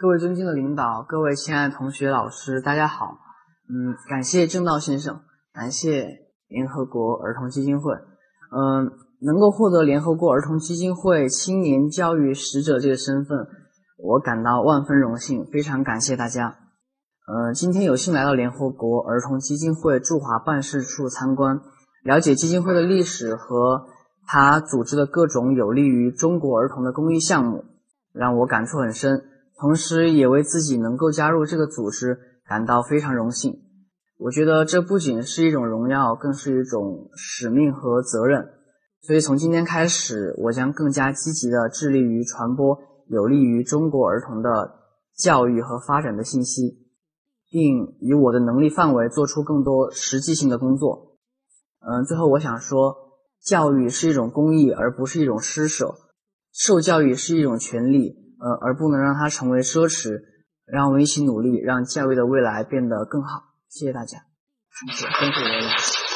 各位尊敬的领导，各位亲爱的同学、老师，大家好。嗯，感谢正道先生，感谢联合国儿童基金会。嗯，能够获得联合国儿童基金会青年教育使者这个身份，我感到万分荣幸，非常感谢大家。呃，今天有幸来到联合国儿童基金会驻华办事处参观，了解基金会的历史和他组织的各种有利于中国儿童的公益项目，让我感触很深。同时，也为自己能够加入这个组织感到非常荣幸。我觉得这不仅是一种荣耀，更是一种使命和责任。所以，从今天开始，我将更加积极地致力于传播有利于中国儿童的教育和发展的信息，并以我的能力范围做出更多实际性的工作。嗯，最后我想说，教育是一种公益，而不是一种施舍；受教育是一种权利。呃，而不能让它成为奢侈，让我们一起努力，让教育的未来变得更好。谢谢大家，谢谢，谢谢。